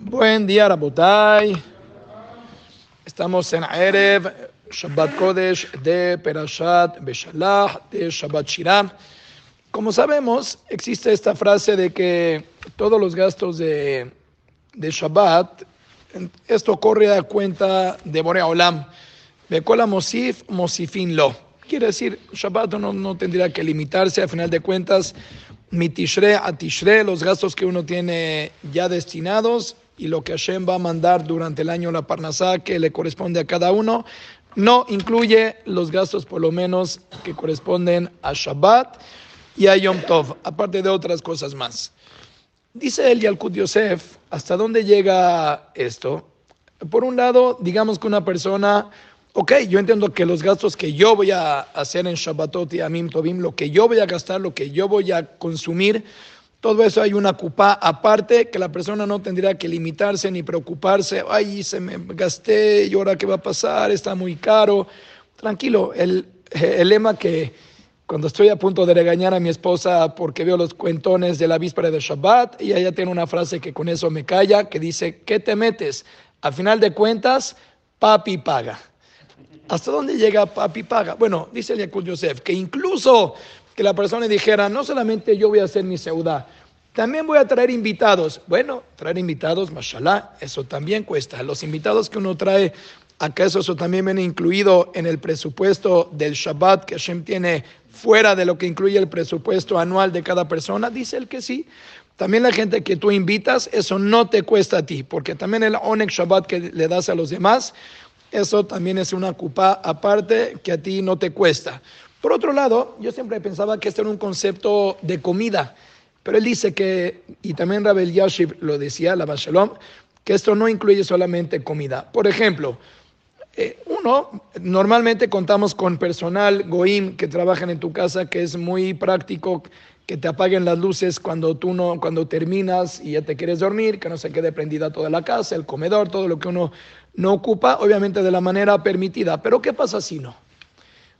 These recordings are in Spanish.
Buen día, Rabotai. Estamos en Erev, Shabbat Kodesh de Perashat Beshalach, de Shabbat Shirah. Como sabemos, existe esta frase de que todos los gastos de, de Shabbat, esto corre a cuenta de Borea Olam. Bekola Mosif, Mosifin Lo. Quiere decir, Shabbat no, no tendría que limitarse, a final de cuentas, mi tishre a tishre, los gastos que uno tiene ya destinados y lo que Hashem va a mandar durante el año la parnasá que le corresponde a cada uno, no incluye los gastos por lo menos que corresponden a Shabbat y a Yom Tov, aparte de otras cosas más. Dice el Yalkut Yosef, ¿hasta dónde llega esto? Por un lado, digamos que una persona ok, yo entiendo que los gastos que yo voy a hacer en Shabbatot y Amim Tovim, lo que yo voy a gastar, lo que yo voy a consumir, todo eso hay una cupa aparte que la persona no tendría que limitarse ni preocuparse, ay, se me gasté y ahora qué va a pasar, está muy caro. Tranquilo, el, el lema que cuando estoy a punto de regañar a mi esposa porque veo los cuentones de la víspera de Shabbat, y ella tiene una frase que con eso me calla, que dice, ¿qué te metes? A final de cuentas, papi paga. ¿Hasta dónde llega papi paga? Bueno, dice el Yakut Yosef, que incluso que la persona dijera, no solamente yo voy a hacer mi seudá, también voy a traer invitados. Bueno, traer invitados, mashallah, eso también cuesta. Los invitados que uno trae, ¿acaso eso también viene incluido en el presupuesto del Shabbat que Hashem tiene fuera de lo que incluye el presupuesto anual de cada persona? Dice el que sí. También la gente que tú invitas, eso no te cuesta a ti, porque también el Onek Shabbat que le das a los demás, eso también es una cupa aparte que a ti no te cuesta. Por otro lado, yo siempre pensaba que este era un concepto de comida, pero él dice que, y también Rabel Yashiv lo decía, la Bashalom, que esto no incluye solamente comida. Por ejemplo, eh, uno, normalmente contamos con personal goim que trabajan en tu casa, que es muy práctico que te apaguen las luces cuando tú no, cuando terminas y ya te quieres dormir, que no se quede prendida toda la casa, el comedor, todo lo que uno no ocupa, obviamente de la manera permitida. Pero ¿qué pasa si no?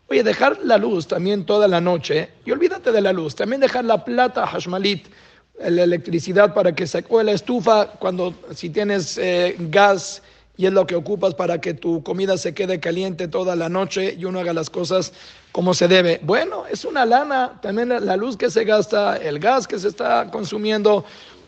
Oye, dejar la luz también toda la noche, y olvídate de la luz, también dejar la plata hashmalit, la electricidad para que se o la estufa cuando si tienes eh, gas y es lo que ocupas para que tu comida se quede caliente toda la noche y uno haga las cosas como se debe. Bueno, es una lana, también la luz que se gasta, el gas que se está consumiendo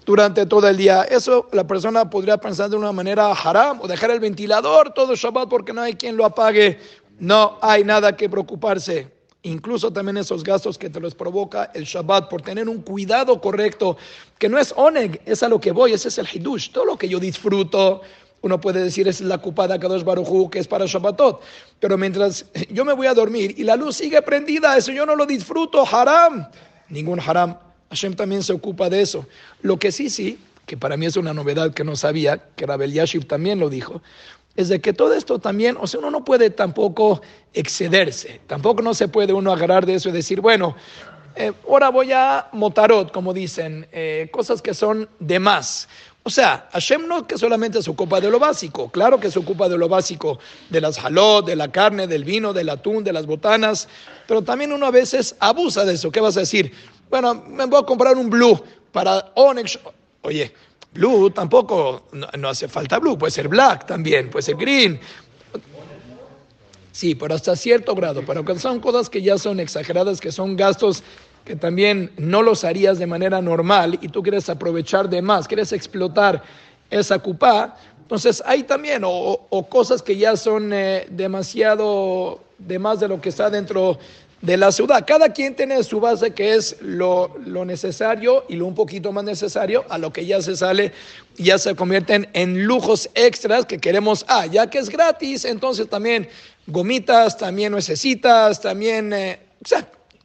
durante todo el día. Eso la persona podría pensar de una manera haram o dejar el ventilador todo Shabbat porque no hay quien lo apague. No hay nada que preocuparse. Incluso también esos gastos que te los provoca el Shabbat por tener un cuidado correcto, que no es oneg, es a lo que voy, ese es el hidush. Todo lo que yo disfruto, uno puede decir es la cupada Kadosh Baruchu que es para Shabbatot. Pero mientras yo me voy a dormir y la luz sigue prendida, eso yo no lo disfruto, haram. Ningún haram. Hashem también se ocupa de eso. Lo que sí, sí, que para mí es una novedad que no sabía, que Rabel Yashiv también lo dijo, es de que todo esto también, o sea, uno no puede tampoco excederse, tampoco no se puede uno agarrar de eso y decir, bueno, eh, ahora voy a motarot, como dicen, eh, cosas que son de más. O sea, Hashem no que solamente se ocupa de lo básico, claro que se ocupa de lo básico, de las halot, de la carne, del vino, del atún, de las botanas, pero también uno a veces abusa de eso. ¿Qué vas a decir? Bueno, me voy a comprar un blue para Onyx. Oye, blue tampoco, no, hace falta blue, puede ser black también, puede ser green. Sí, pero hasta cierto grado, pero son cosas que ya son exageradas, que son gastos que también no los harías de manera normal y tú quieres aprovechar de más, quieres explotar esa cupa, entonces hay también, o, cosas que ya son eh, demasiado, de más de lo que está dentro de la ciudad. Cada quien tiene su base que es lo, lo, necesario y lo un poquito más necesario a lo que ya se sale, ya se convierten en lujos extras que queremos, ah, ya que es gratis, entonces también gomitas, también necesitas, también, eh,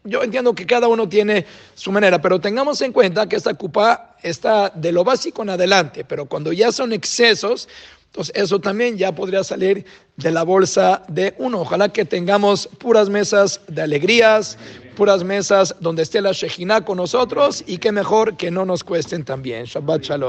yo entiendo que cada uno tiene su manera, pero tengamos en cuenta que esta cupa está de lo básico en adelante, pero cuando ya son excesos, entonces eso también ya podría salir de la bolsa de uno. Ojalá que tengamos puras mesas de alegrías, puras mesas donde esté la Shejina con nosotros y que mejor que no nos cuesten también. Shabbat Shalom.